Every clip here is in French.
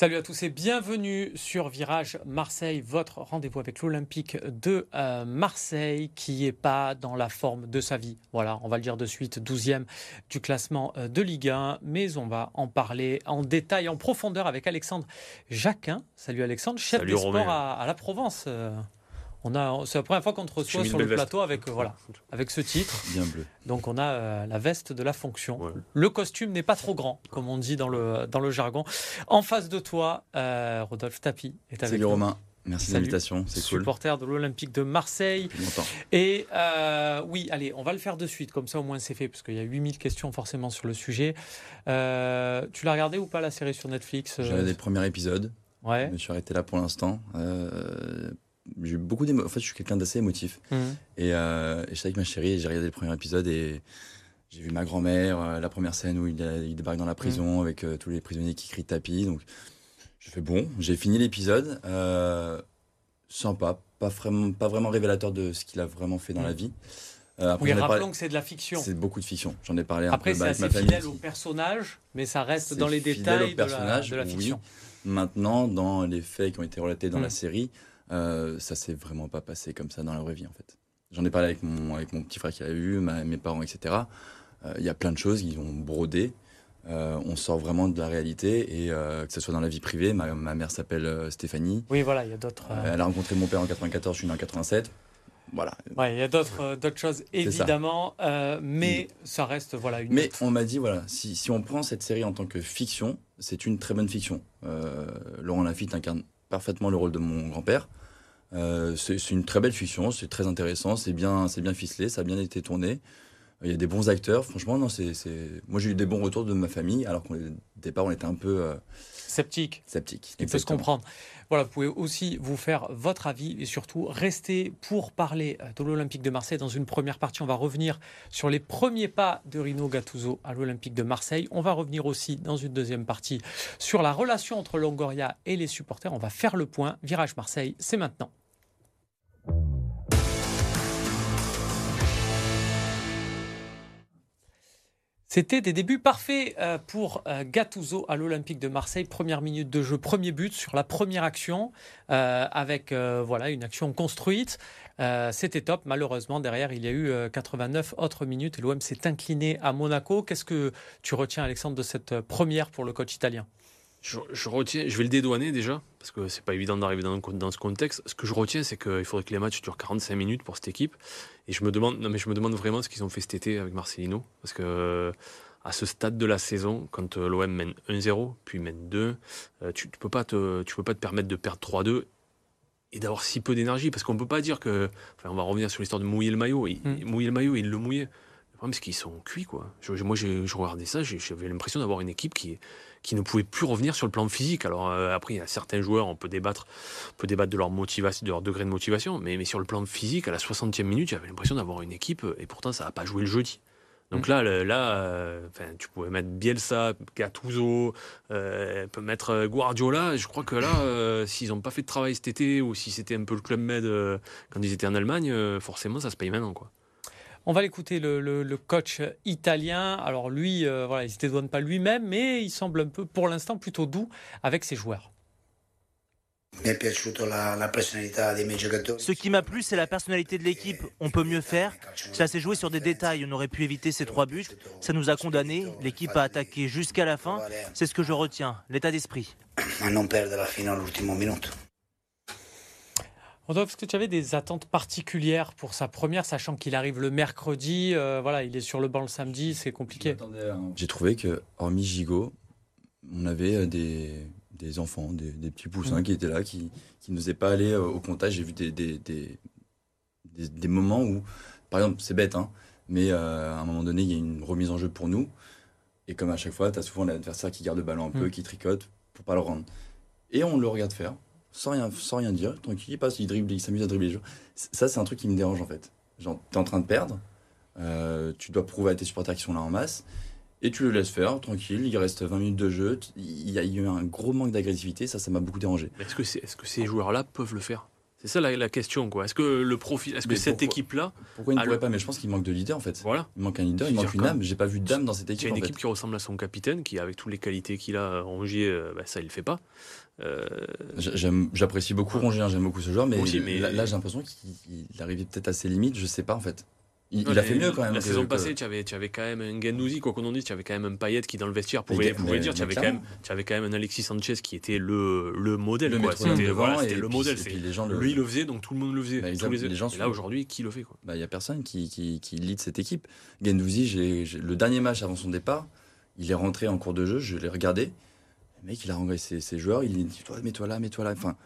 Salut à tous et bienvenue sur Virage Marseille, votre rendez-vous avec l'Olympique de euh, Marseille qui n'est pas dans la forme de sa vie. Voilà, on va le dire de suite, 12e du classement euh, de Ligue 1, mais on va en parler en détail, en profondeur avec Alexandre Jacquin. Salut Alexandre, chef Salut des sports à, à la Provence. On a, c'est la première fois qu'on te reçoit sur le veste. plateau avec, euh, voilà, avec ce titre. Bien bleu. Donc on a euh, la veste de la fonction. Ouais. Le costume n'est pas trop grand, comme on dit dans le, dans le jargon. En face de toi, euh, Rodolphe Tapi est avec Salut nous. Romain, merci de l'invitation, c'est cool. supporter de l'Olympique de Marseille. Et euh, oui, allez, on va le faire de suite, comme ça au moins c'est fait, parce qu'il y a 8000 questions forcément sur le sujet. Euh, tu l'as regardé ou pas la série sur Netflix euh, J'ai regardé le premier épisode, Ouais. je me suis arrêté là pour l'instant. Euh, j'ai beaucoup d'émotions. En fait, je suis quelqu'un d'assez émotif. Mhm. Et, euh, et j'étais avec ma chérie et j'ai regardé le premier épisode et j'ai vu ma grand-mère, euh, la première scène où il, a- il débarque dans la prison avec euh, tous les prisonniers qui crient tapis. Donc, je fais bon, j'ai fini l'épisode. euh, sympa, pas vraiment, pas vraiment révélateur de ce qu'il a vraiment fait dans la vie. Euh, après, Oui, rappelons que c'est de la fiction. C'est beaucoup de fiction. J'en ai parlé un Après, peu c'est bah, avec assez ma fidèle au personnage, mais ça reste C'est dans les détails de la, de la oui. Maintenant, dans les faits qui ont été relatés dans Mm. la série, euh, ça s'est vraiment pas passé comme ça dans la vraie vie en fait. J'en ai parlé avec mon, avec mon petit frère qui l'a vu, ma- mes parents, etc. Euh, Il y a plein de choses qui ont brodé. Euh, on sort vraiment de la réalité et euh, que ce soit dans la vie privée, ma, ma mère s'appelle Stéphanie. Oui, voilà, il y a d'autres. Euh, elle a rencontré mon père en 94, je suis né en 87. Voilà. Ouais, il y a d'autres euh, d'autres choses évidemment, euh, mais ça reste voilà une. Mais on m'a dit, voilà, si, si on prend cette série en tant que fiction, c'est une très bonne fiction. Euh, Laurent Lafitte incarne parfaitement le rôle de mon grand-père. C'est c'est une très belle fiction, c'est très intéressant, c'est bien, c'est bien ficelé, ça a bien été tourné. Il y a des bons acteurs, franchement, non, c'est, moi j'ai eu des bons retours de ma famille, alors qu'au départ on était un peu euh, sceptique. sceptique. Il peut se comprendre. Voilà, vous pouvez aussi vous faire votre avis et surtout rester pour parler euh, de l'Olympique de Marseille. Dans une première partie, on va revenir sur les premiers pas de Rino Gattuso à l'Olympique de Marseille. On va revenir aussi dans une deuxième partie sur la relation entre Longoria et les supporters. On va faire le point. Virage Marseille, c'est maintenant. C'était des débuts parfaits euh, pour euh, Gattuso à l'Olympique de Marseille. Première minute de jeu, premier but sur la première action, euh, avec voilà une action construite. C'était top. Malheureusement, derrière, il y a eu euh, 89 autres minutes et l'OM s'est incliné à Monaco. Qu'est-ce que tu retiens, Alexandre, de cette première pour le coach italien? Je, je retiens, je vais le dédouaner déjà, parce que c'est pas évident d'arriver dans, dans ce contexte. Ce que je retiens, c'est qu'il faudrait que les matchs durent 45 minutes pour cette équipe. Et je me demande, non mais je me demande vraiment ce qu'ils ont fait cet été avec Marcelino, parce que euh, à ce stade de la saison, quand euh, l'OM mène 1-0, puis mène 2, euh, tu, tu peux pas te, tu peux pas te permettre de perdre 3-2 et d'avoir si peu d'énergie, parce qu'on peut pas dire que, enfin, on va revenir sur l'histoire de mouiller le maillot. Il-. Mouiller le maillot, il le mouillait. Le problème, c'est qu'ils sont cuits, quoi. Je- je- moi, j'ai je regardais ça, j'avais l'impression d'avoir une équipe qui, qui ne pouvait plus revenir sur le plan physique. Alors euh, après, il y a certains joueurs, on peut débattre, on peut débattre de leur motivation, de leur degré de motivation, mais, mais sur le plan physique, à la 60e minute, j'avais l'impression d'avoir une équipe, et pourtant, ça n'a pas joué le jeudi. Donc là, le- là, euh, tu pouvais mettre Bielsa, Gattuso, euh, peut mettre Guardiola. Je crois que là, euh, s'ils n'ont pas fait de travail cet été ou si c'était un peu le club med euh, quand ils étaient en Allemagne, forcément, ça se paye maintenant, quoi. On va l'écouter, le, le- le coach italien. Alors lui, euh, voilà, il ne se dédouane pas lui-même, mais il semble un peu, pour l'instant, plutôt doux avec ses joueurs. La, la. Ce qui m'a plu, c'est la personnalité de l'équipe. On peut mieux faire. Ça s'est joué sur des détails. On aurait pu éviter ces trois buts. Ça nous a condamnés. L'équipe a attaqué jusqu'à la fin. C'est ce que je retiens, l'état d'esprit. A non perdere fino all'ultimo minuto. Rodolphe, est-ce que tu avais des attentes particulières pour sa première, sachant qu'il arrive le mercredi euh, Voilà, il est sur le banc le samedi, c'est compliqué. J'ai trouvé que, hormis Gigot, on avait euh, des, des enfants, des, des petits poussins Mhm. qui étaient là, qui, qui n'osaient pas aller euh, au contact. J'ai vu des, des, des, des- des moments où, par exemple, c'est bête, hein, mais euh, à un moment donné, il y a une remise en jeu pour nous. Et comme à chaque fois, tu as souvent l'adversaire qui garde le ballon un peu, Mhm. qui tricote pour pas le rendre. Et on le regarde faire, sans rien, sans rien dire, tranquille, il passe, il dribble, il s'amuse à dribbler les Ça, c'est un truc qui me dérange en fait. Genre, tu es en train de perdre, euh, tu dois prouver à tes supporters qui sont là en masse, et tu le laisses faire, tranquille, il reste 20 minutes de jeu, il y a eu un gros manque d'agressivité, ça, ça m'a beaucoup dérangé. Mais Est-ce que, c'est- est-ce que ces joueurs-là peuvent le faire? C'est ça la, la question, quoi. Est-ce que le profil, est-ce que cette équipe-là, Pourquoi il ne pourrait le- pas? Mais je pense qu'il manque de leader en fait. voilà, Il manque un leader, il manque une âme. J'ai pas vu d'âme dans cette il y équipe. a une en équipe fait. qui ressemble à son capitaine, qui avec toutes les qualités qu'il a, Rongier, euh, bah, ça il le fait pas. Euh, J'apprécie beaucoup Rongier, hein, j'aime beaucoup ce joueur, mais, aussi, mais- là, là, j'ai l'impression qu'il il arrivait peut-être à ses limites, je sais pas en fait. Il, non, il a fait mieux quand même. La que- saison que- passée, tu avais, tu avais quand même un Gendouzi, quoi qu'on en dise, tu avais quand même un Payet qui dans le vestiaire pouvait, pouvait dire, tu avais, quand même, tu avais quand même un Alexis Sanchez qui était le, le modèle. C'était voilà, le puis- modèle. c'est- puis les gens le- Lui, il le faisait, donc tout le monde le faisait. Bah, Tous les... les gens et là, aujourd'hui, qui le fait Bah, il y a personne qui, qui, qui lead cette équipe. J'ai- le dernier match avant son départ, il est rentré en cours de jeu, je l'ai regardé. Le mec, il a renvoyé ses, ses joueurs, il dit toi, mets-toi là, mets-toi là. Enfin,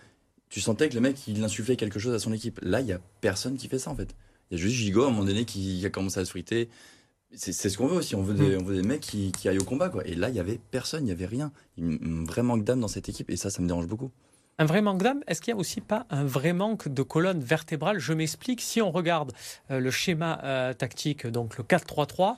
tu sentais que le mec, il insufflait quelque chose à son équipe. Là, il y a personne qui fait ça en fait. Il y a juste Gigot à un moment donné qui a commencé à se friter. C'est c'est ce qu'on veut aussi. On veut des, on veut des mecs qui, qui aillent au combat. Quoi. Et là, il y avait personne, il y avait rien. Il y a un vrai manque d'âme dans cette équipe. Et ça, ça me dérange beaucoup. Un vrai manque d'âme, est-ce qu'il n'y a aussi pas un vrai manque de colonne vertébrale? Je m'explique, si on regarde euh, le schéma euh, tactique, donc le 4-3-3,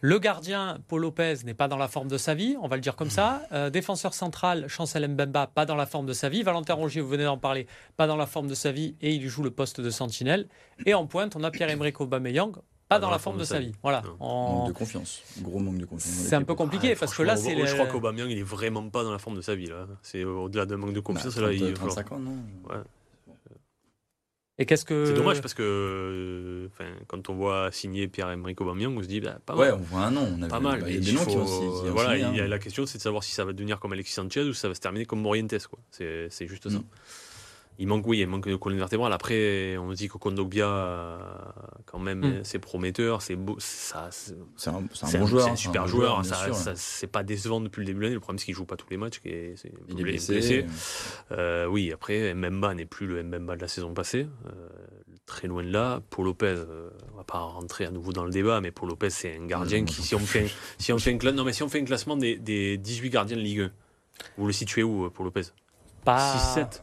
le gardien, Paul Lopez, n'est pas dans la forme de sa vie, on va le dire comme ça. Euh, défenseur central, Chancel Mbemba, pas dans la forme de sa vie. Valentin Rongier, vous venez d'en parler, pas dans la forme de sa vie, et il joue le poste de sentinelle. Et en pointe, on a Pierre-Emerick Aubameyang, pas dans la forme de sa vie. Voilà. En- Manque de confiance. Gros manque de confiance. C'est un peu compliqué, Ah, parce que là, c'est... Je crois qu'Aubameyang, il est vraiment pas dans la forme de sa vie. là. C'est au-delà d'un manque de Bah, confiance. 30, là, il va falloir- 35 ans, non Et qu'est-ce que... C'est dommage parce que euh, enfin, quand on voit signer Pierre-Emerick Aubameyang, on se dit bah, pas Ouais, mal. on voit un nom. On a Pas vu- mal, bah, il y a des noms qui faut- ont aussi. qui ont voilà, signé, il y a hein. la question, c'est de savoir si ça va devenir comme Alexis Sanchez ou si ça va se terminer comme Morientes. quoi. C'est c'est juste ça. Mm. Il manque, oui, il manque de colonne vertébrale. Après, on dit que Kondogbia, quand même, Mm. c'est prometteur, c'est beau, ça, c'est un, bon joueur. c'est un super bon joueur. ça, c'est pas décevant depuis le début de l'année. Le problème, c'est qu'il joue pas tous les matchs. qu'il est- c'est- Il est blessé. Euh, oui, après, Mbemba n'est plus le Mbemba de la saison passée. Euh, très loin de là. Paul Lopez, euh, on va pas rentrer à nouveau dans le débat, mais Paul Lopez, c'est un gardien Non, qui, j'en si on, fait, un- si, on fait un, cla- non, mais si on fait un classement des, des 18 gardiens de Ligue 1, vous le situez où, euh, Paul Lopez? Pas... 6-7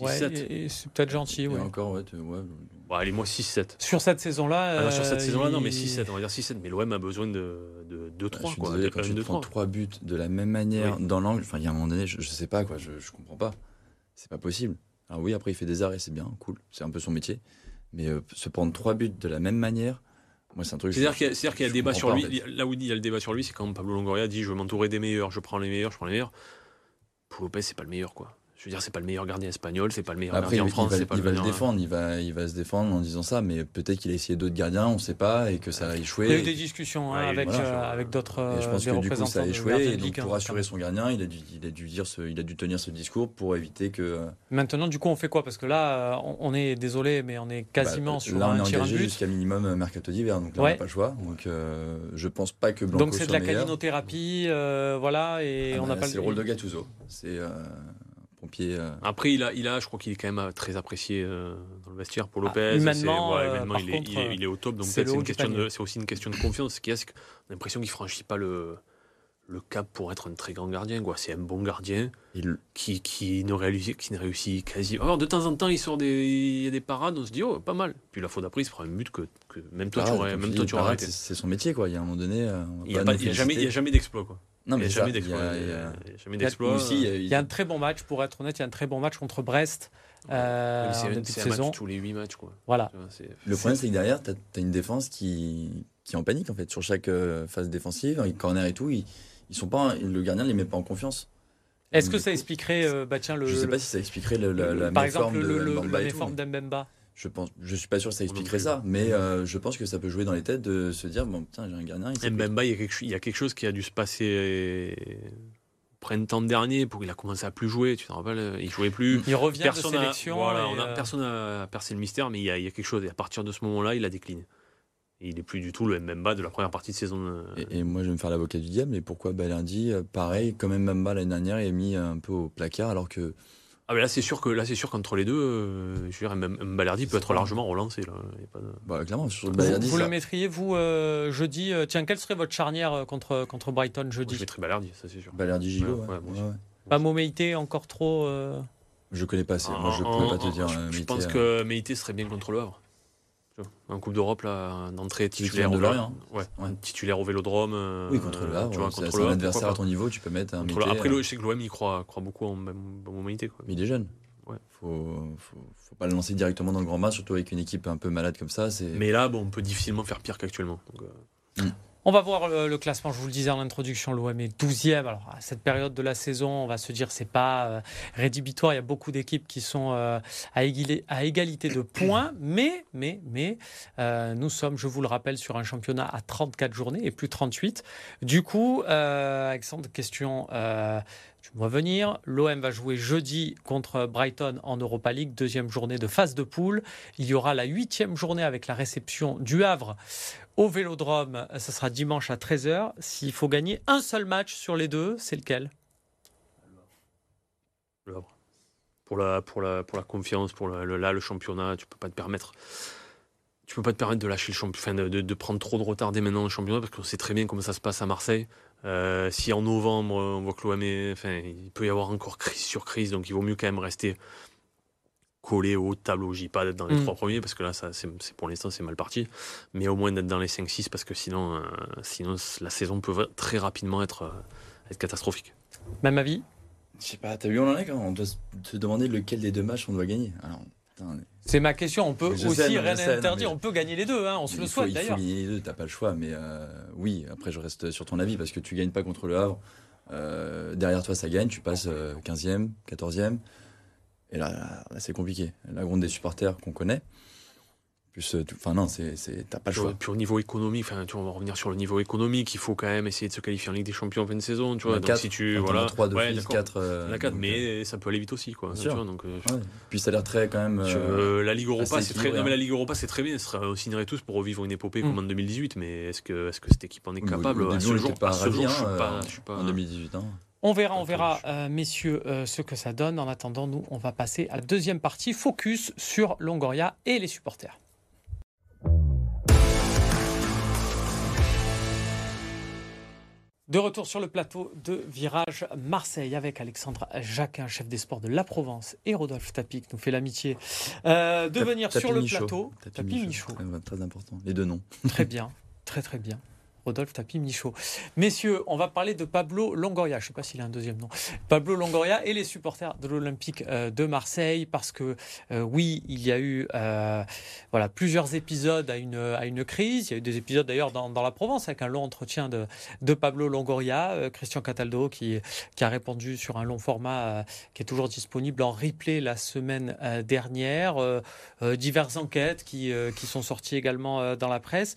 Ouais, 6-7. et- et c'est peut-être gentil, Et oui. encore, ouais, tu- ouais. Bon, Allez, moi 6-7. Sur cette saison-là. Ah non, sur cette euh, saison-là, non, mais il- 6-7, on va dire 6-7. Mais l'OM a besoin de, de, de Bah, 3, je suis quoi. désolé, De quand 1, tu 2, prends 3. trois buts de la même manière Oui. dans l'angle, enfin, il y a un moment donné, je, je sais pas, quoi, je, je comprends pas. C'est pas possible. Alors oui, après, il fait des arrêts, c'est bien, cool, c'est un peu son métier. Mais euh, se prendre trois buts de la même manière, moi, c'est un truc. C'est-à-dire qu'il y a, qu'il y a débat sur lui. en fait. Il Là où il y a le débat sur lui, c'est quand Pablo Longoria dit Je veux m'entourer des meilleurs, je prends les meilleurs, je prends les meilleurs. Paul Lopez, c'est pas le meilleur, quoi. Je veux dire, c'est pas le meilleur gardien espagnol, c'est pas le meilleur Après, gardien il, en France, il va, pas il le va le défendre, il va, il va se défendre en disant ça, mais peut-être qu'il a essayé d'autres gardiens, on sait pas, et que ça a échoué. Il y a eu des discussions hein, Ouais, avec, voilà, euh, avec d'autres Et je pense des que du coup, ça a échoué. Et donc, pour rassurer notamment. son gardien, il a, dû, il, a dû dire ce, il a dû tenir ce discours pour éviter que. Maintenant, du coup, on fait quoi? Parce que là, euh, on, on est désolé, mais on est quasiment Bah, sur là, on un est engagé but. jusqu'à minimum euh, mercato d'hiver, donc là, on n'a pas le choix. Donc, euh, je pense pas que Blanco Donc c'est de la meilleur. calinothérapie, euh, voilà, et Ah on bah, n'a pas C'est le rôle de Gattuso. C'est euh, euh, Après, il a, il a, je crois qu'il est quand même euh, très apprécié euh, dans le vestiaire pour Ah, Lopez. humainement, C'est- ouais, humainement, par il, est, contre, il, est, il est au top. Donc c'est aussi une question de confiance. Ce qu'il y a, c'est qu'on a l'impression qu'il franchit pas le, le cap pour être un très grand gardien. Quoi. C'est un bon gardien il- qui, qui ne réussit, qui ne réussit quasi. Alors de temps en temps, il sort des, il y a des parades. On se dit oh pas mal. Puis la fois d'après, il se prend un but que, que même toi tu aurais, même tu toi dis, tu aurais arrêté. C'est son métier, quoi. Il y a un moment donné. Il n'y a, a jamais, il y a féliciter. jamais d'exploit. Quoi. Non, il n'y mais a jamais d'exploit. a- Il il il y a un très bon match, pour être honnête, il y a un très bon match contre Brest euh, c'est un- match tous les 8 matchs. Quoi. Voilà. Le problème, c'est que derrière, tu as, une défense qui, qui est en panique, en fait. Sur chaque euh, phase défensive, corners et tout, ils, ils sont pas, le gardien ne les met pas en confiance. Est-ce que ça coup, expliquerait, euh, bah tiens, le, Je sais le- pas si ça expliquerait le- la, la par méforme exemple, le, le, le tout, méforme mais d'Mbemba Je pense, je suis pas sûr que ça expliquerait ça, mais euh, je pense que ça peut jouer dans les têtes de se dire bon putain j'ai un gardien. Il. Mbemba, il y, a quelque, chose- il y a quelque chose qui a dû se passer euh, printemps dernier pour qu'il a commencé à plus jouer. Tu te rappelles euh, Il jouait plus. Il revient Personne de a, sélection. voilà, on a, euh, personne n'a percé le mystère, mais il y, a, il y a quelque chose. Et à partir de ce moment-là, il a décliné. Et il est plus du tout le Mbemba de la première partie de saison. Et, et moi je vais me faire l'avocat du diable, mais pourquoi euh, pareil, quand même Mbamba l'année dernière, est mis un peu au placard alors que Ah, mais là, c'est sûr que là, c'est sûr qu'entre les deux, euh, je veux dire, Mbem- Mbalardi peut être largement relancé. Là. Il y a pas de- bah, clairement sur le Vous, Balerdi, vous ça- le mettriez, vous, euh, jeudi euh, Tiens, quelle serait votre charnière euh, contre, contre Brighton Moi, jeudi je mettrais Balardi, ça c'est sûr. Balerdi Gigot. Ouais, ouais. Pas Momeité, encore trop. euh, Je connais pas assez. Moi je En- pourrais en- pas te en- dire. Je, pense que Meïté serait bien contre le Havre. En Coupe d'Europe, là, d'entrée titulaire au. Lorient. Ouais, Ouais. titulaire au Vélodrome. euh, Oui contre le Havre, tu vois, ouais, c'est contre c'est le un adversaire à ton niveau, tu peux mettre un. Contre le- Après, euh, le- je sais que l'OM, il croit, croit beaucoup en Moïté. Quoi. mais il est jeune. Ouais. Faut, faut, faut pas le lancer directement dans le grand match, surtout avec une équipe un peu malade comme ça. C'est Mais là, bon, on peut difficilement faire pire qu'actuellement. Donc, euh, On va voir le, le classement. Je vous le disais en introduction, l'OM est 12e. Alors, à cette période de la saison, on va se dire c'est pas euh, rédhibitoire. Il y a beaucoup d'équipes qui sont euh, à, égalité, à égalité de points. Mais, mais, mais, euh, nous sommes, je vous le rappelle, sur un championnat à 34 journées et plus 38. Du coup, euh, Alexandre, question. Euh, tu me vois venir. L'OM va jouer jeudi contre Brighton en Europa League, deuxième journée de phase de poule. Il y aura la huitième journée avec la réception du Havre au Vélodrome. Ça sera dimanche à 13h. S'il faut gagner un seul match sur les deux, c'est lequel? Le. Pour la, confiance, pour le, le- le championnat, tu peux pas te permettre. Tu peux pas te permettre de lâcher le championnat, de, prendre trop de retard dès maintenant au championnat parce qu'on sait très bien comment ça se passe à Marseille. Euh, si en novembre on voit que l'OM est, enfin, il peut y avoir encore crise sur crise, donc il vaut mieux quand même rester collé au tableau. Je dis pas d'être dans les Mm. trois premiers parce que là, ça, c'est, c'est- pour l'instant, c'est mal parti, mais au moins d'être dans les 5-6 parce que sinon, euh, sinon la saison peut très rapidement être, euh, être catastrophique. Même avis? Je sais pas, t'as vu, on en est quand On doit se- demander lequel des deux matchs on doit gagner? Alors, putain, C'est ma question. On peut Je aussi sais, non, rien sais, mais- On peut gagner les deux. hein. On se le souhaite Il faut d'ailleurs. gagner les deux, t'as pas le choix. Mais euh, oui, après, je reste sur ton avis parce que tu gagnes pas contre le Havre. Euh, derrière toi, ça gagne. Tu passes euh, 15e, 14e. Et là, là, là, c'est compliqué. La gronde des supporters qu'on connaît. Plus, euh, enfin, non, c'est, t'as pas le choix. puis au niveau économique, enfin, tu vois, on va revenir sur le niveau économique, il faut quand même essayer de se qualifier en Ligue des Champions en fin de saison, tu vois. Donc quatre, si tu voilà, trois de ouais, fils, d'accord. quatre. euh, On a quatre, donc, mais ça peut aller vite aussi, quoi. Bien tu sûr. vois, donc, euh, euh, ouais. Puis ça a l'air très quand même. euh, la Ligue Europa, c'est très, non, mais la hein. Ligue Europa, c'est très bien. On signerait tous pour revivre une épopée Mm. comme en 2018, mais est-ce que, est-ce que cette équipe en est capable? à ce jour, était pas à ce ravis, jour, je suis hein, pas, euh, je suis pas- en 2018. hein. On verra, on verra, euh, messieurs, euh, ce que ça donne. En attendant, nous, on va passer à la deuxième partie, focus sur Longoria et les supporters. De retour sur le plateau de Virage Marseille avec Alexandre Jacquin, chef des sports de la Provence, et Rodolphe Tapi qui nous fait l'amitié euh, de venir sur le plateau. Tapis Michaud, Michaud. Très, très important. Les deux noms. Très bien, très très bien. Rodolphe Tapi Michaud. Messieurs, on va parler de Pablo Longoria. Je ne sais pas s'il a un deuxième nom. Pablo Longoria et les supporters de l'Olympique euh, de Marseille, parce que euh, oui, il y a eu euh, voilà plusieurs épisodes à une à une crise. Il y a eu des épisodes d'ailleurs dans, dans la Provence avec un long entretien de de Pablo Longoria, Christian Cataldo qui qui a répondu sur un long format qui est toujours disponible en replay la semaine dernière. Diverses enquêtes qui qui sont sorties également dans la presse.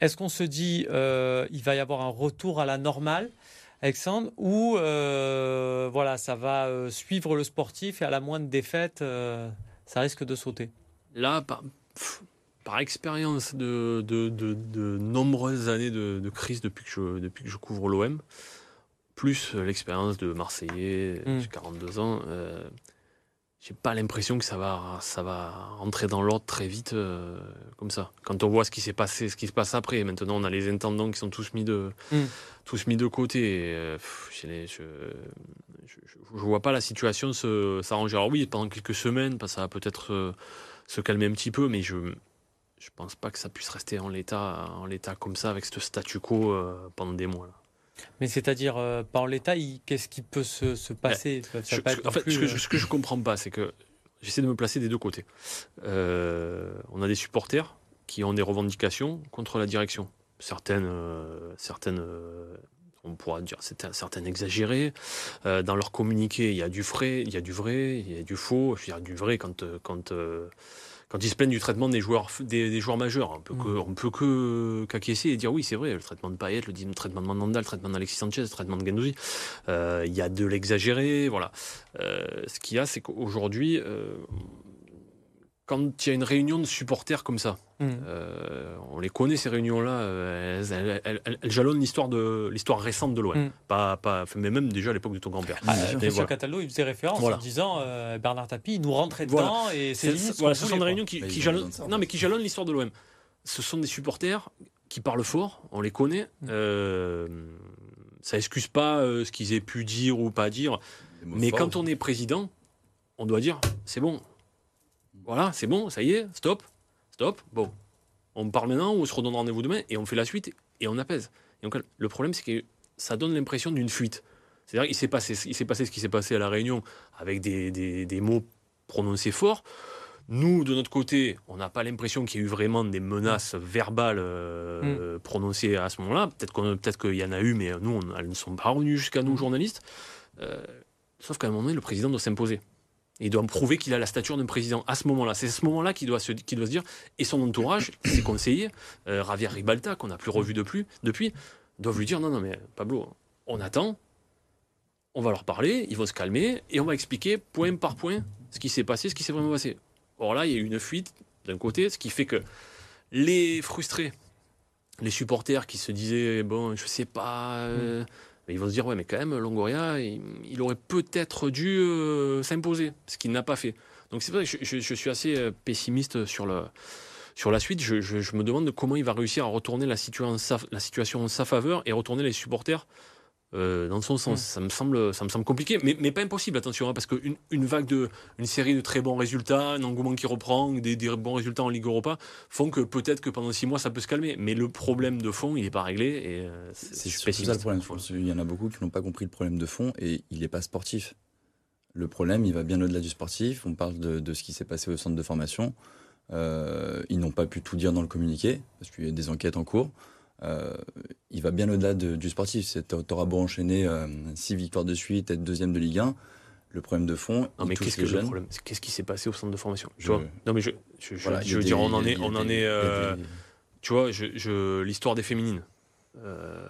Est-ce qu'on se dit euh, il va y avoir un retour à la normale, Alexandre, ou euh, voilà, ça va euh, suivre le sportif et à la moindre défaite, euh, ça risque de sauter? Là, par, pff, par expérience de, de, de- de nombreuses années de, crise depuis que je, depuis que je couvre l'OM, plus l'expérience de Marseillais, Mm. j'ai 42 ans, j'ai pas l'impression que ça va, ça va rentrer dans l'ordre très vite euh, comme ça. Quand on voit ce qui s'est passé, ce qui se passe après, maintenant on a les intendants qui sont tous mis de, Mm. tous mis de côté. et, euh, je, je, je- je vois pas la situation se- s'arranger. Alors oui, pendant quelques semaines, bah, ça va peut-être euh, se calmer un petit peu, mais je je pense pas que ça puisse rester en l'état en l'état comme ça avec ce statu quo pendant des mois. Là. Mais c'est-à-dire, euh, en l'état, qu'est-ce qui peut se, se passer? Ça Je- pas en fait, plus, ce que, euh, je, ce que je comprends pas, c'est que j'essaie de me placer des deux côtés. Euh, on a des supporters qui ont des revendications contre la direction. Certaines, euh, certaines on pourra dire certaines exagérées. Euh, dans leur communiqué, il y a du vrai, il y a du vrai, il y a du faux. Je veux dire, du vrai quand, quand, euh, quand ils se plaignent du traitement des joueurs, des, des joueurs majeurs. On peut, que, Mm. on peut que qu'acquiescer et dire oui, c'est vrai, le traitement de Payet, le traitement de Mandanda, le traitement d'Alexis Sanchez, le traitement de Gendouzi. Euh, il y a de l'exagéré, voilà. Euh, ce qu'il y a, c'est qu'aujourd'hui, euh, quand il y a une réunion de supporters comme ça, hum. euh, on les connaît ces réunions-là, elles, elles- elles- elles- elles jalonnent l'histoire de l'histoire récente de l'OM, Mm. pas, mais même déjà à l'époque de ton grand-père. Ah. Christian voilà. Cataldo, il faisait référence Voilà. en disant euh, Bernard Tapie, il nous rentrait Voilà. dedans et c'est ce voilà, sont des réunions qui, jalonnent, ça, non, mais qui jalonnent l'histoire de l'OM. Ce sont des supporters qui parlent fort, on les connaît. Mm. Euh, ça excuse pas euh, ce qu'ils aient pu dire ou pas dire, mais quand on est président, on doit dire c'est bon. Voilà, c'est bon, ça y est, stop, stop. Bon, on parle maintenant ou on se redonne rendez-vous demain et on fait la suite et on apaise. Et donc, le problème, c'est que ça donne l'impression d'une fuite. C'est-à-dire qu'il s'est passé, il s'est passé ce qui s'est passé à la Réunion avec des, des- des mots prononcé fort. Nous, de notre côté, on n'a pas l'impression qu'il y ait eu vraiment des menaces verbales euh, prononcées à ce moment-là. Peut-être qu'on- peut-être qu'il y en a eu, mais nous, on- elles ne sont pas revenues jusqu'à nous, journalistes. Euh, sauf qu'à un moment donné, le président doit s'imposer. Il doit prouver qu'il a la stature d'un président à ce moment-là. C'est à ce moment-là qu'il doit, se- doit se dire. Et son entourage, ses conseillers, euh, Javier Ribalta, qu'on n'a plus revu de plus- depuis, doivent lui dire non, non, mais Pablo, on attend, on va leur parler, ils vont se calmer, et on va expliquer point par point ce qui s'est passé, ce qui s'est vraiment passé. Or là, il y a eu une fuite d'un côté, ce qui fait que les frustrés, les supporters qui se disaient bon, je sais pas, euh, mais ils vont se dire ouais, mais quand même, Longoria, il, aurait peut-être dû euh, s'imposer, ce qu'il n'a pas fait. Donc c'est vrai que je, je- suis assez euh, pessimiste sur le. Sur la suite, je, je- me demande comment il va réussir à retourner la la situation en sa faveur et retourner les supporters euh, dans son sens. Mm. Ça, me semble, ça me semble compliqué, mais, mais pas impossible, attention, hein, parce qu'une une vague de, une série de très bons résultats, un engouement qui reprend, des, des bons résultats en Ligue Europa, font que peut-être que pendant six mois ça peut se calmer. Mais le problème de fond, il n'est pas réglé et euh, c'est- surtout ça le problème. qu'il y en a beaucoup qui n'ont pas compris le problème de fond et il n'est pas sportif. Le problème, il va bien au-delà du sportif. On parle de, de ce qui s'est passé au centre de formation. Euh, ils n'ont pas pu tout dire dans le communiqué parce qu'il y a des enquêtes en cours. Euh, il va bien au-delà de- du sportif. C'est- T'auras beau enchaîner euh, six victoires de suite, être deuxième de Ligue 1. Le problème de fond, Non, mais qu'est-ce que le problème Qu'est-ce qui s'est passé au centre de formation? Tu Je- vois? Non, mais je, je, je- Voilà, veux des- dire, on en est, on en est. euh, tu vois, je, l'histoire des féminines. Euh,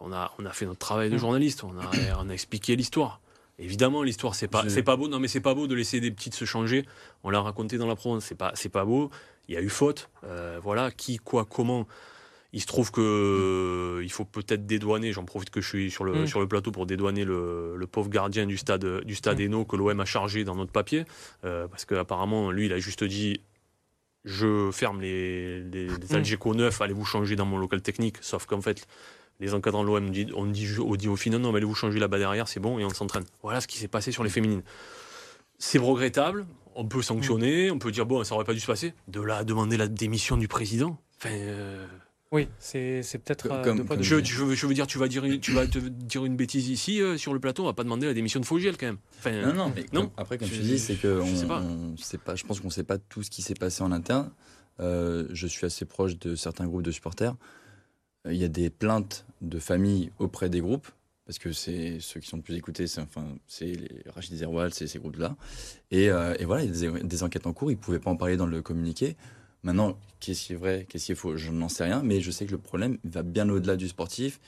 on, a, on a fait notre travail de Mm. journaliste, on a, on a expliqué l'histoire. Évidemment, l'histoire, c'est pas, c'est pas beau. Non, mais c'est pas beau de laisser des petites se changer. On l'a raconté dans la Provence, c'est pas, c'est pas beau. Il y a eu faute. Euh, voilà, qui, quoi, comment? Il se trouve que euh, il faut peut-être dédouaner. J'en profite que je suis sur le, Mm. sur le plateau pour dédouaner le, le pauvre gardien du stade, du stade Mm. Hainaut que l'OM a chargé dans notre papier, Euh, parce qu'apparemment, lui, il a juste dit je ferme les, les, les Mm. Algeco 9, allez vous changer dans mon local technique? Sauf qu'en fait, les encadrants de l'OM dit, on dit, on dit au final, non, mais allez vous changer là-bas derrière, c'est bon, et on s'entraîne. Voilà ce qui s'est passé sur les féminines. C'est regrettable, on peut sanctionner, on peut dire, bon, ça aurait pas dû se passer. De là à demander la démission du président. Enfin, euh, Oui, c'est c'est peut-être Comme- euh, je, veux, je veux dire, tu vas dire, tu vas te dire une bêtise ici, euh, sur le plateau, on va pas demander la démission de Fogiel quand même. Enfin, Non, non, mais non. comme- après, comme Je- tu dis, c'est que je on, sais pas. on sait pas. Je pense qu'on ne sait pas tout ce qui s'est passé en interne. Euh, je suis assez proche de certains groupes de supporters. Il y a des plaintes de familles auprès des groupes, parce que c'est ceux qui sont le plus écoutés, c'est enfin, c'est les Rachid Zerwal, c'est ces groupes-là. Et, euh, et voilà, il y a des, des enquêtes en cours, ils ne pouvaient pas en parler dans le communiqué. Maintenant, qu'est-ce qui est vrai, qu'est-ce qui est faux, je n'en sais rien, mais je sais que le problème va bien au-delà du sportif.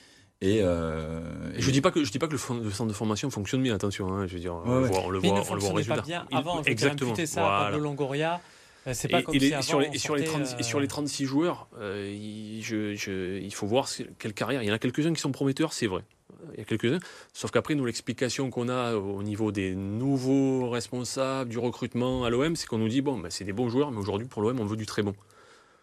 Et, euh, Je dis pas que je dis pas que le, fond- le centre de formation fonctionne bien, attention. hein, je veux dire, on, Ouais, voit, on le Mais il voit, on le voit fonctionnait pas résultat. bien Il- avant. Veux dire, exactement. ça voilà. à Pablo Longoria. euh, C'est pas Et- comme et les- si avant, sur, les, on et sur, les sortait, 30 et sur euh, les 36 joueurs, euh, il, je- je- il faut voir quelle carrière. Il y en a quelques-uns qui sont prometteurs, c'est vrai. Il y a quelques-uns. Sauf qu'après, nous, l'explication qu'on a au niveau des nouveaux responsables du recrutement à l'OM, c'est qu'on nous dit bon, ben, c'est des bons joueurs, mais aujourd'hui, pour l'OM, on veut du très bon.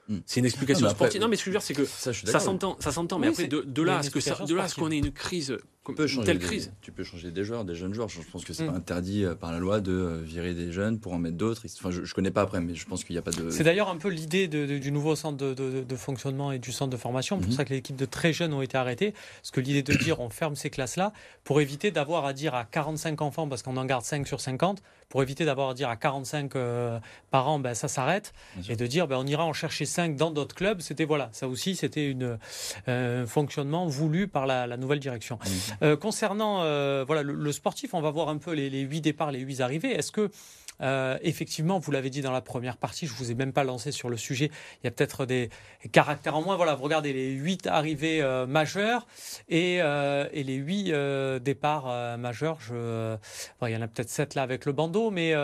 Hmm. C'est une explication après- sportive. Non, mais ce que je veux dire, c'est que ça, s'entend, ça s'entend. Oui, mais après, de, là à ce que ça, de là à ce qu'on ait une crise, Tu peux changer telle des- crise. Tu peux changer des joueurs, des jeunes joueurs. Je pense que c'est Mm. pas interdit euh, par la loi de euh, virer des jeunes pour en mettre d'autres. Enfin, je, je connais pas après, mais je pense qu'il n'y a pas de. C'est d'ailleurs un peu l'idée de- de- du nouveau centre de, fonctionnement et du centre de formation. C'est pour Mhm. ça que les équipes de très jeunes ont été arrêtées. Parce que l'idée de dire on ferme ces classes-là pour éviter d'avoir à dire à 45 enfants, parce qu'on en garde 5 sur 50, pour éviter d'avoir à dire à 45 euh, parents, ben, ça s'arrête. Et de dire ben, on ira en chercher 5 dans d'autres clubs. C'était voilà, ça aussi, c'était une, euh, un fonctionnement voulu par la, la nouvelle direction. Mhm. Euh, concernant euh, voilà, le, sportif, on va voir un peu les, 8 départs, les 8 arrivées. Est-ce que, euh, effectivement, vous l'avez dit dans la première partie, je ne vous ai même pas lancé sur le sujet, il y a peut-être des caractères en moins. Voilà, vous regardez les 8 arrivées euh, majeures et, euh, et les 8 euh, départs majeurs. Il y en a peut-être 7 là avec le bandeau, mais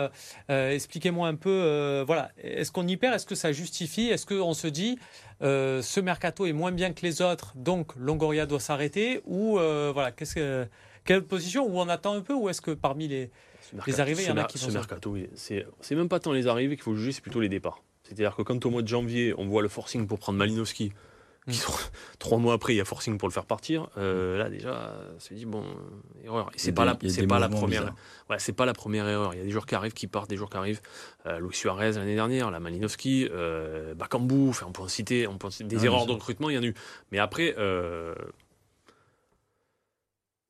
expliquez-moi un peu, voilà, est-ce qu'on y perd? Est-ce que ça justifie? Est-ce qu'on se dit ce mercato est moins bien que les autres, donc Longoria doit s'arrêter? Ou voilà, quelle position? Ou on attend un peu? Ou est-ce que parmi les. Ce mercato- arrivées, il y ce en a qui Ce mercato, oui, c'est c'est même pas tant les arrivées qu'il faut juger, c'est plutôt les départs. C'est-à-dire que quand au mois de janvier, on voit le forcing pour prendre Malinowski, qui sont- trois mois après, il y a forcing pour le faire partir, euh, là déjà, se dit, bon, euh, erreur. Et c'est pas, des- la, c'est pas première. Ouais, c'est pas la première erreur. Il y a des joueurs qui arrivent, qui partent, des joueurs qui arrivent. Euh, Luis Suarez l'année dernière, la Malinowski, euh, Bakambu, enfin, on peut en citer, on peut en citer des Ah, erreurs de recrutement, il y en a eu. Mais après,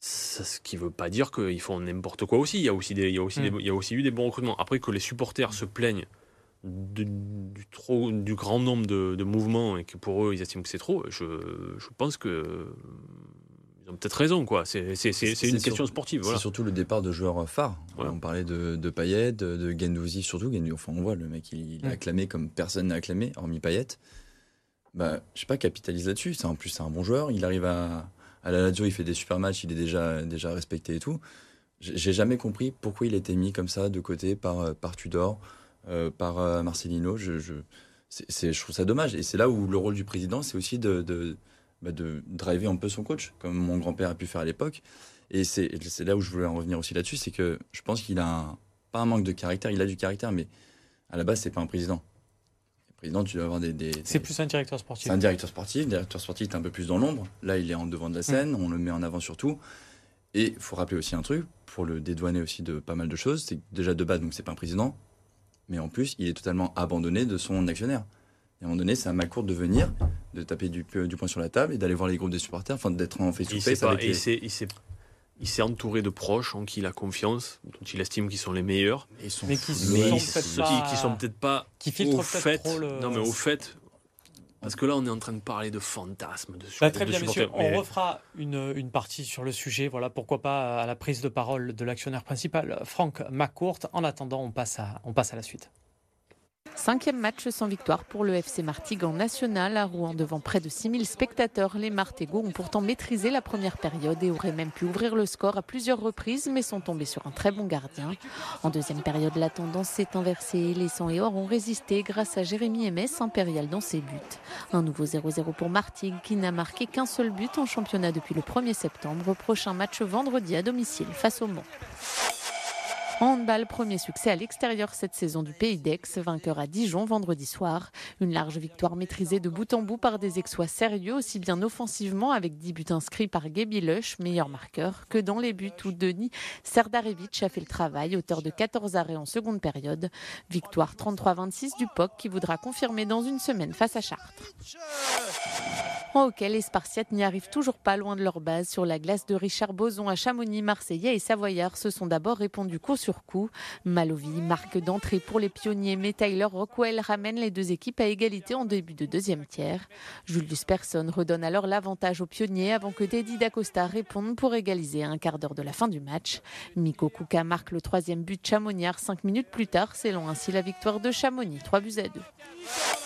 euh, ce qui ne veut pas dire qu'ils font n'importe quoi aussi. Il y a aussi, des, il y a aussi, Mm. il y a aussi eu des bons recrutements. Après que les supporters se plaignent de- du, trop, du grand nombre de, de mouvements et que pour eux, ils estiment que c'est trop, je, je pense que ils ont peut-être raison. quoi. C'est c'est- c'est- c'est C'est une sur- question sportive. Voilà. C'est surtout le départ de joueurs phares. Voilà. On parlait de, de Payet, de, de Gendouzi surtout. Gendouzi, enfin, on voit le mec, il, il est Mm. acclamé comme personne n'a acclamé, hormis Payet. Bah, je sais pas, capitalise là-dessus. C'est en plus c'est un bon joueur. Il arrive à à la Lazio, il fait des super matchs, il est déjà déjà respecté et tout. J'ai jamais compris pourquoi il était mis comme ça de côté par euh, par Tudor, euh, par euh, Marcelino. Je, je, c'est- je trouve ça dommage. Et c'est là où le rôle du président, c'est aussi de, de, bah, de driver un peu son coach, comme mon grand-père a pu faire à l'époque. Et c'est là où je voulais en revenir aussi là-dessus, c'est que je pense qu'il a pas un manque de caractère, il a du caractère, mais à la base, c'est pas un président. Président, tu dois avoir des. des- C'est des- plus un directeur sportif. c'est un directeur sportif. Le directeur sportif est un peu plus dans l'ombre. Là, il est en devant de la scène, on le met en avant surtout. Et il faut rappeler aussi un truc, pour le dédouaner aussi de pas mal de choses, c'est que déjà de base, donc c'est pas un président, mais en plus, il est totalement abandonné de son actionnaire. Et à un moment donné, c'est à Macourt de venir, de taper du, du poing sur la table et d'aller voir les groupes des supporters, enfin d'être en face-to-face avec et les... il il s'est entouré de proches en qui il a confiance, dont il estime qu'ils sont les meilleurs, sont Mais qui sont qui, qui sont peut-être pas Qui au peut-être fait. trop le. Non, mais au fait. Parce que là, on est en train de parler de fantasmes, de, Bah, très de bien, messieurs. mais- On refera une, une partie sur le sujet. Voilà, pourquoi pas à la prise de parole de l'actionnaire principal, Franck McCourt. En attendant, on passe à, on passe à la suite. Cinquième match sans victoire pour le FC Martigues en national. À Rouen, devant près de 6000 spectateurs, les Martégots ont pourtant maîtrisé la première période et auraient même pu ouvrir le score à plusieurs reprises, mais sont tombés sur un très bon gardien. En deuxième période, la tendance s'est inversée. Les 100 et or ont résisté grâce à Jérémy Ms, impérial dans ses buts. Un nouveau 0-0 pour Martigues, qui n'a marqué qu'un seul but en championnat depuis le 1er septembre. Prochain match vendredi à domicile face au Mans. Handball, premier succès à l'extérieur cette saison du Pays d'Aix, vainqueur à Dijon vendredi soir. Une large victoire maîtrisée de bout en bout par des exploits sérieux, aussi bien offensivement avec 10 buts inscrits par Gaby Lush, meilleur marqueur, que dans les buts où Denis Serdarevic a fait le travail, auteur de 14 arrêts en seconde période. Victoire 33-26 du POC qui voudra confirmer dans une semaine face à Chartres. Hockey, les Spartiates n'y arrivent toujours pas loin de leur base. Sur la glace de Richard Boson à Chamonix, Marseillais et Savoyards se sont d'abord répondus coup sur coup. Malovi marque d'entrée pour les pionniers, mais Tyler Rockwell ramène les deux équipes à égalité en début de deuxième tiers. Julius Persson redonne alors l'avantage aux pionniers avant que Teddy Dacosta réponde pour égaliser à un quart d'heure de la fin du match. Miko Kuka marque le troisième but Chamoniard cinq minutes plus tard, scellant ainsi la victoire de Chamonix, 3 buts à 2.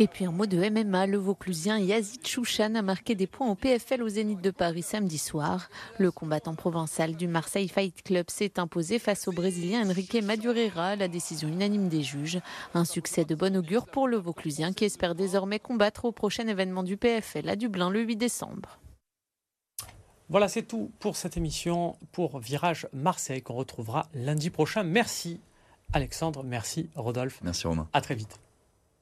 Et puis un mot de MMA, le Vauclusien Yazid Chouchan a marqué des points au PFL au Zénith de Paris samedi soir. Le combattant provençal du Marseille Fight Club s'est imposé face au Brésilien Enrique Madureira, la décision unanime des juges. Un succès de bon augure pour le Vauclusien qui espère désormais combattre au prochain événement du PFL à Dublin le 8 décembre. Voilà, c'est tout pour cette émission pour Virage Marseille qu'on retrouvera lundi prochain. Merci Alexandre, merci Rodolphe. Merci Romain. À très vite.